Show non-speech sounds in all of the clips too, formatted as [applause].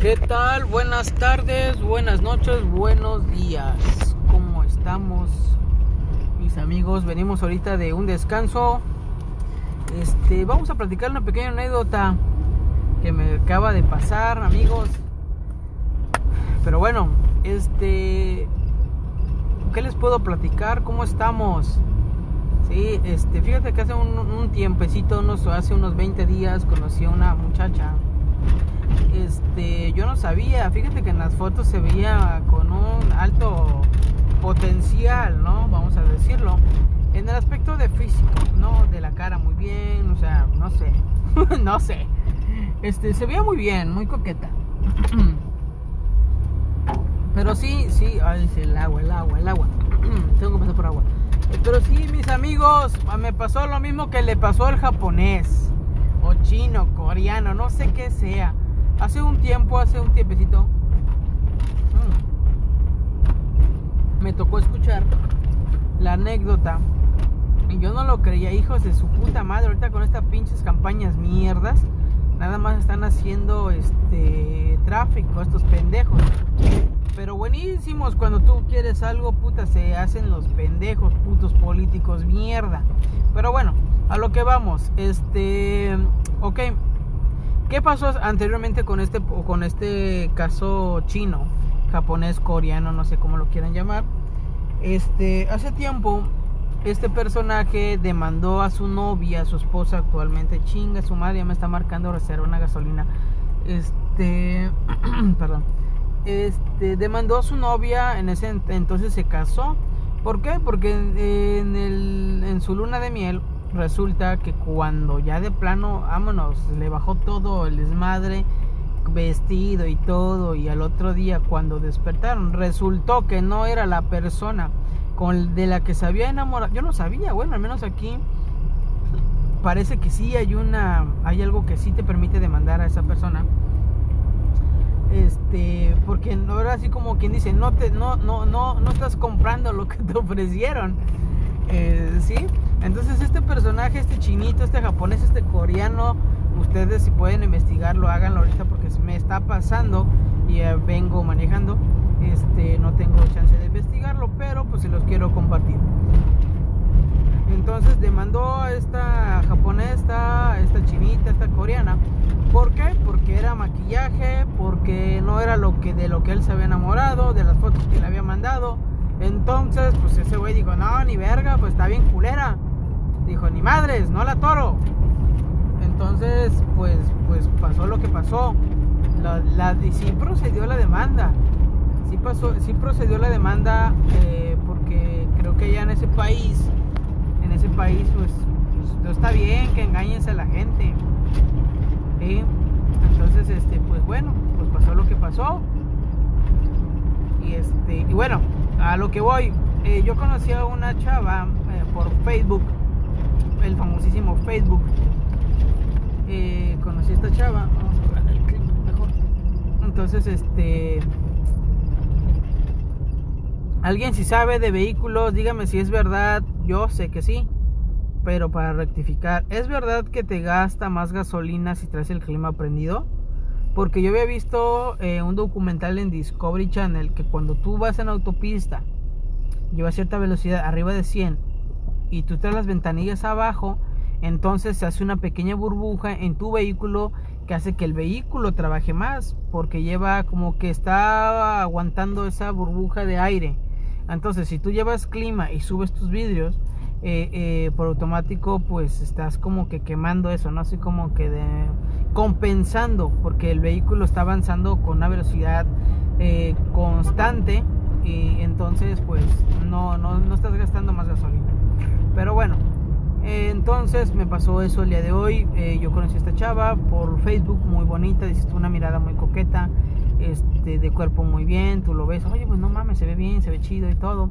¿Qué tal? Buenas tardes, buenas noches, buenos días. ¿Cómo estamos, mis amigos? Venimos ahorita de un descanso. Este, vamos a platicar una pequeña anécdota que me acaba de pasar, amigos. Pero bueno, este, ¿qué les puedo platicar? ¿Cómo estamos? Sí, este, fíjate que hace un, un tiempecito, unos, hace unos 20 días, conocí a una muchacha este, yo no sabía, fíjate que en las fotos se veía con un alto potencial, ¿no? Vamos a decirlo. En el aspecto de físico, ¿no? De la cara muy bien, o sea, no sé, [laughs] no sé. Este, se veía muy bien, muy coqueta. [clears throat] Pero sí, sí, el agua, el agua, el agua. [clears throat] Tengo que pasar por agua. Pero sí, mis amigos, me pasó lo mismo que le pasó al japonés, o chino, coreano, no sé qué sea. Hace un tiempo, hace un tiempecito, mm, me tocó escuchar la anécdota y yo no lo creía, hijos de su puta madre, ahorita con estas pinches campañas mierdas, nada más están haciendo este tráfico, estos pendejos. Pero buenísimos, cuando tú quieres algo, puta, se hacen los pendejos, putos políticos, mierda. Pero bueno, a lo que vamos, este, ok, ¿Qué pasó anteriormente con este, con este caso chino, japonés, coreano, no sé cómo lo quieran llamar? Este, hace tiempo este personaje demandó a su novia, a su esposa actualmente, chinga, su madre me está marcando reserva una gasolina. Este, [clears throat] perdón. Este, demandó a su novia, en ese entonces se casó. ¿Por qué? Porque en su luna de miel resulta que cuando ya de plano, vámonos, le bajó todo el desmadre, vestido y todo, y al otro día cuando despertaron, resultó que no era la persona con, de la que se había enamorado. Yo no sabía, bueno, al menos aquí parece que sí hay una, hay algo que sí te permite demandar a esa persona. Este, porque no era así como quien dice, no te, no, no, no, no estás comprando lo que te [laughs] ofrecieron. Eh, ¿Sí? Entonces este personaje, este chinito, este japonés, este coreano, ustedes si pueden investigarlo, háganlo ahorita porque me está pasando y vengo manejando. Este, no tengo chance de investigarlo, pero pues se los quiero compartir. Entonces demandó a esta japonesa, esta chinita, esta coreana. ¿Por qué? Porque era maquillaje, porque no era lo que de lo que él se había enamorado, de las fotos que le había mandado. Entonces, pues ese güey dijo, no, ni verga, pues está bien culera dijo, ni madres, no la toro. Entonces, pues, pues pasó lo que pasó. La, la, sí procedió la demanda. Sí, pasó, sí procedió la demanda eh, porque creo que ya en ese país, en ese país, pues, pues no está bien que engañes a la gente. Entonces, este, pues bueno, pues pasó lo que pasó. Y este, y bueno, a lo que voy, eh, yo conocí a una chava eh, por Facebook el famosísimo Facebook. Eh, conocí a esta chava. Vamos a ver el clip mejor. Entonces, este. Alguien si sabe de vehículos, dígame si es verdad. Yo sé que sí. Pero para rectificar, ¿es verdad que te gasta más gasolina si traes el clima prendido? Porque yo había visto eh, un documental en Discovery Channel que cuando tú vas en autopista, lleva cierta velocidad, arriba de 100, y tú traes las ventanillas abajo, entonces se hace una pequeña burbuja en tu vehículo que hace que el vehículo trabaje más porque lleva como que está aguantando esa burbuja de aire. Entonces, si tú llevas clima y subes tus vidrios, eh, eh, por automático, pues estás como que quemando eso, ¿no? Así como que de, compensando, porque el vehículo está avanzando con una velocidad eh, constante y entonces, pues no, no, no estás gastando más gasolina. Pero bueno, entonces me pasó eso el día de hoy. Eh, yo conocí a esta chava por Facebook, muy bonita, dices una mirada muy coqueta, este, de cuerpo muy bien, tú lo ves, oye, pues no mames, se ve bien, se ve chido y todo.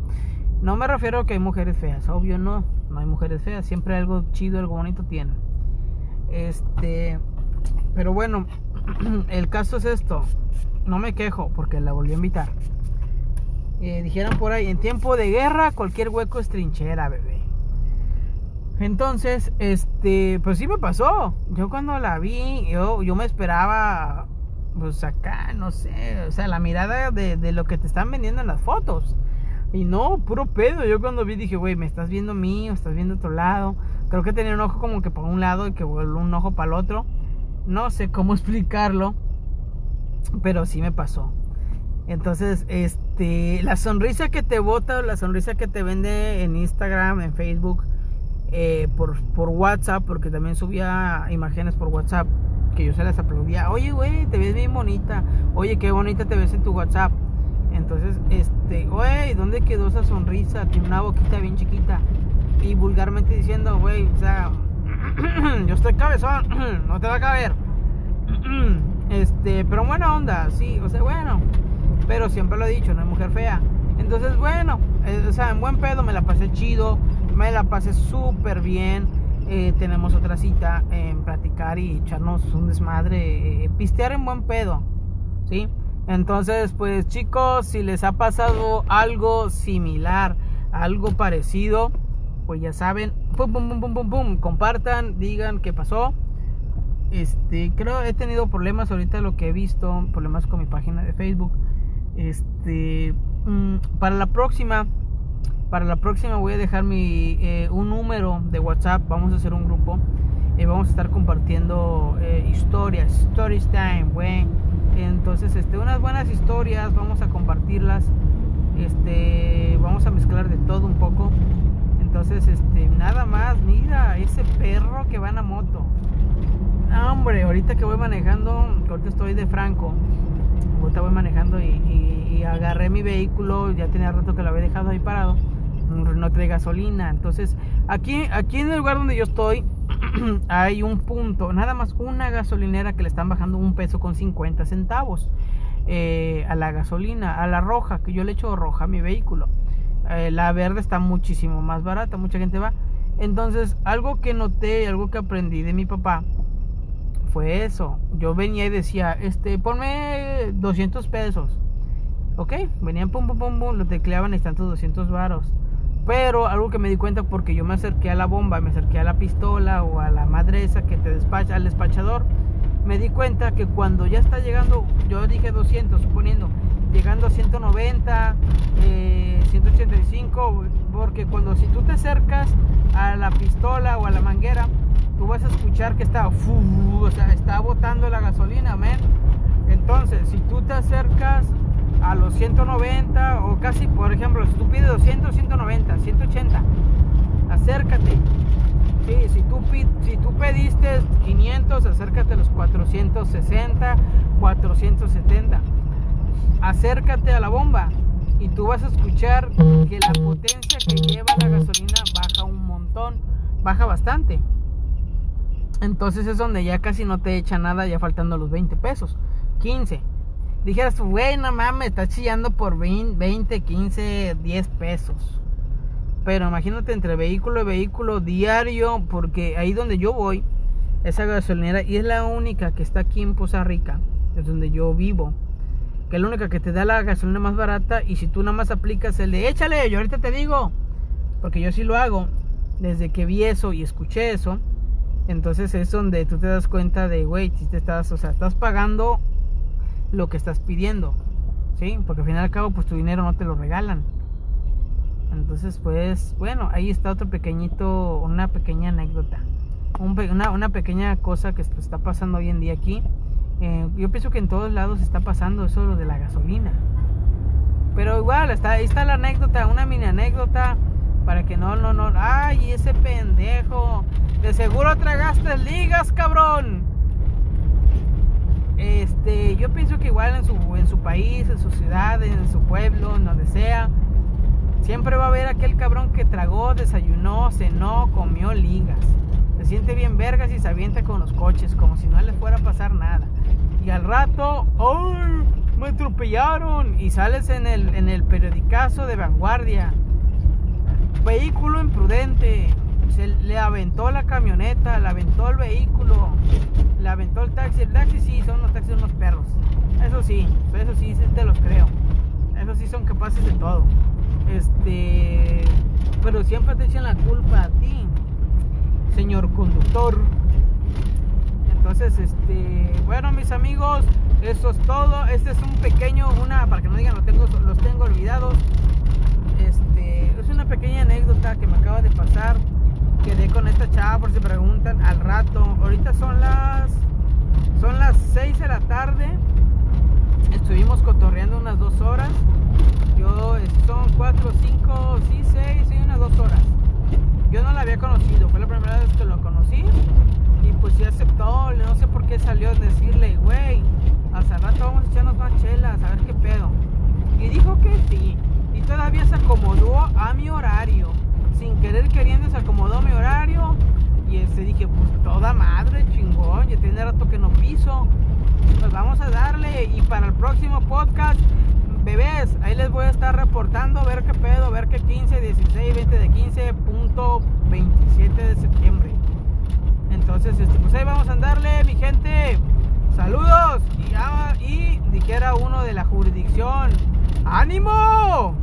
No me refiero a que hay mujeres feas, obvio no, no hay mujeres feas, siempre algo chido, algo bonito tienen. Este, pero bueno, [clears throat] el caso es esto, no me quejo porque la volví a invitar. Eh, dijeron por ahí, en tiempo de guerra cualquier hueco es trinchera, bebé. Entonces, este, pues sí me pasó. Yo cuando la vi, yo, yo me esperaba pues acá, no sé, o sea, la mirada de, de lo que te están vendiendo en las fotos. Y no, puro pedo. Yo cuando vi dije, güey, me estás viendo a mí o estás viendo otro lado. Creo que tenía un ojo como que para un lado y que un ojo para el otro. No sé cómo [laughs] explicarlo, pero sí me pasó. Entonces, este, la sonrisa que te bota, la sonrisa que te vende en Instagram, en Facebook, eh, por, WhatsApp, porque también subía imágenes por WhatsApp, que yo se las aplaudía. Oye, güey, te ves bien bonita. Oye, qué bonita te ves en tu WhatsApp. Entonces, este, güey, ¿dónde quedó esa sonrisa? Tiene una boquita bien chiquita. Y vulgarmente diciendo, güey, o sea, [clears throat] yo estoy cabezón, [clears throat] no te va a caber. [clears throat] Este, pero buena onda, sí, o sea, bueno. Pero siempre lo he dicho, no es mujer fea. Entonces, bueno, eh, o sea, en buen pedo me la pasé chido, me la pasé súper bien. Eh, tenemos otra cita en platicar y echarnos un desmadre, eh, pistear en buen pedo, ¿sí? Entonces, pues chicos, si les ha pasado algo similar, algo parecido, pues ya saben, pum, pum, pum, pum, pum, pum, compartan, digan qué pasó. Este, creo he tenido problemas ahorita lo que he visto, problemas con mi página de Facebook. Este, mm, para la próxima, para la próxima voy a dejar mi eh, un número de WhatsApp. Vamos a hacer un grupo y vamos a estar compartiendo eh, historias, stories time, güey entonces, este, unas buenas historias, vamos a compartirlas. Este, vamos a mezclar de todo un poco. Entonces, este, nada más, mira, ese perro que va en la moto. Hombre, ahorita que voy manejando, ahorita estoy de Franco. Ahorita voy manejando y, agarré mi vehículo, ya tenía rato que lo había dejado ahí parado. No trae gasolina. Entonces, aquí, aquí en el lugar donde yo estoy, [clears throat] hay un punto, nada más una gasolinera que le están bajando un peso con 50 centavos eh, a la gasolina, a la roja, que yo le echo roja a mi vehículo. Eh, la verde está muchísimo más barata, mucha gente va. Entonces, algo que noté, algo que aprendí de mi papá, fue eso. Yo venía y decía, este, ponme 200 pesos. Ok, venían pum, pum, pum, pum, lo tecleaban y tantos 200 varos. Pero algo que me di cuenta porque yo me acerqué a la bomba, me acerqué a la pistola o a la madresa que te despacha, al despachador, me di cuenta que cuando ya está llegando, yo dije 200, suponiendo, llegando a 190, 185, eh, porque cuando si tú te acercas a la pistola o a la manguera, tú vas a escuchar que está, o sea, está botando la gasolina. Entonces, si tú te acercas a los 190 o casi, por ejemplo, si tú pides 200, 190, 180, acércate. Sí, si, tú, si tú pediste 500, acércate a los 460, 470. Acércate a la bomba y tú vas a escuchar que la potencia que lleva la gasolina baja un montón, baja bastante. Entonces es donde ya casi no te echa nada, ya faltando los 20 pesos, 15 dijeras, güey, no mames, está chillando por 20, 15, 10 pesos. Pero imagínate entre vehículo y vehículo diario, porque ahí donde yo voy, esa gasolinera, y es la única que está aquí en Poza Rica, es donde yo vivo, que es la única que te da la gasolina más barata, y si tú nada más aplicas el de échale, yo ahorita te digo, porque yo sí lo hago, desde que vi eso y escuché eso, entonces es donde tú te das cuenta de, güey, si te estás, o sea, estás pagando lo que estás pidiendo, ¿sí? Porque al final y al cabo, pues tu dinero no te lo regalan. Entonces, pues, bueno, ahí está otro pequeñito, una pequeña anécdota. una, una, pequeña cosa que está pasando hoy en día aquí. Eh, yo pienso que en todos lados está pasando eso lo de la gasolina. Pero igual, está, ahí está la anécdota, una mini anécdota. Para que no, no, no. ¡Ay, ese pendejo! De seguro tragaste ligas, cabrón. Este, yo pienso que igual en su, en su país, en su ciudad, en su pueblo, en donde sea, siempre va a haber aquel cabrón que tragó, desayunó, cenó, comió ligas. Se siente bien vergas y se avienta con los coches, como si no le fuera a pasar nada. Y al rato, ¡ay! Me atropellaron. Y sales en el, en el periodicazo de vanguardia. Vehículo imprudente se le aventó la camioneta, le aventó el vehículo, le aventó el taxi. El taxi sí, son los taxis unos perros. Eso sí, eso sí, sí te los creo. Eso sí son capaces de todo. Este, pero siempre te echan la culpa a ti, señor conductor. Entonces, este, bueno, mis amigos, Eso es todo. Este es un pequeño, una, para que no digan los tengo, los tengo olvidados. Este, es una pequeña anécdota que me acaba de pasar. Quedé con esta chava por si preguntan al rato. Ahorita son las son las 6 de la tarde. Estuvimos cotorreando unas dos horas. Yo son 4, 5, sí, 6, sí, unas dos horas. Yo no la había conocido, fue la primera vez que lo conocí. Y pues sí aceptó, no sé por qué salió a decirle, güey, hasta rato vamos a echarnos más chelas, a ver qué pedo. Y dijo que sí. Y todavía se acomodó a mi horario. Sin querer queriendo se acomodó a mi horario. Y este dije, pues toda madre, chingón, ya tiene rato que no piso. Pues vamos a darle. Y para el próximo podcast, bebés, ahí les voy a estar reportando, ver qué pedo, ver qué 15, 16, 20 de 15, punto 27 de septiembre. Entonces, este, pues ahí vamos a andarle, mi gente. Saludos. Y, ah, y dijera uno de la jurisdicción, ¡ánimo!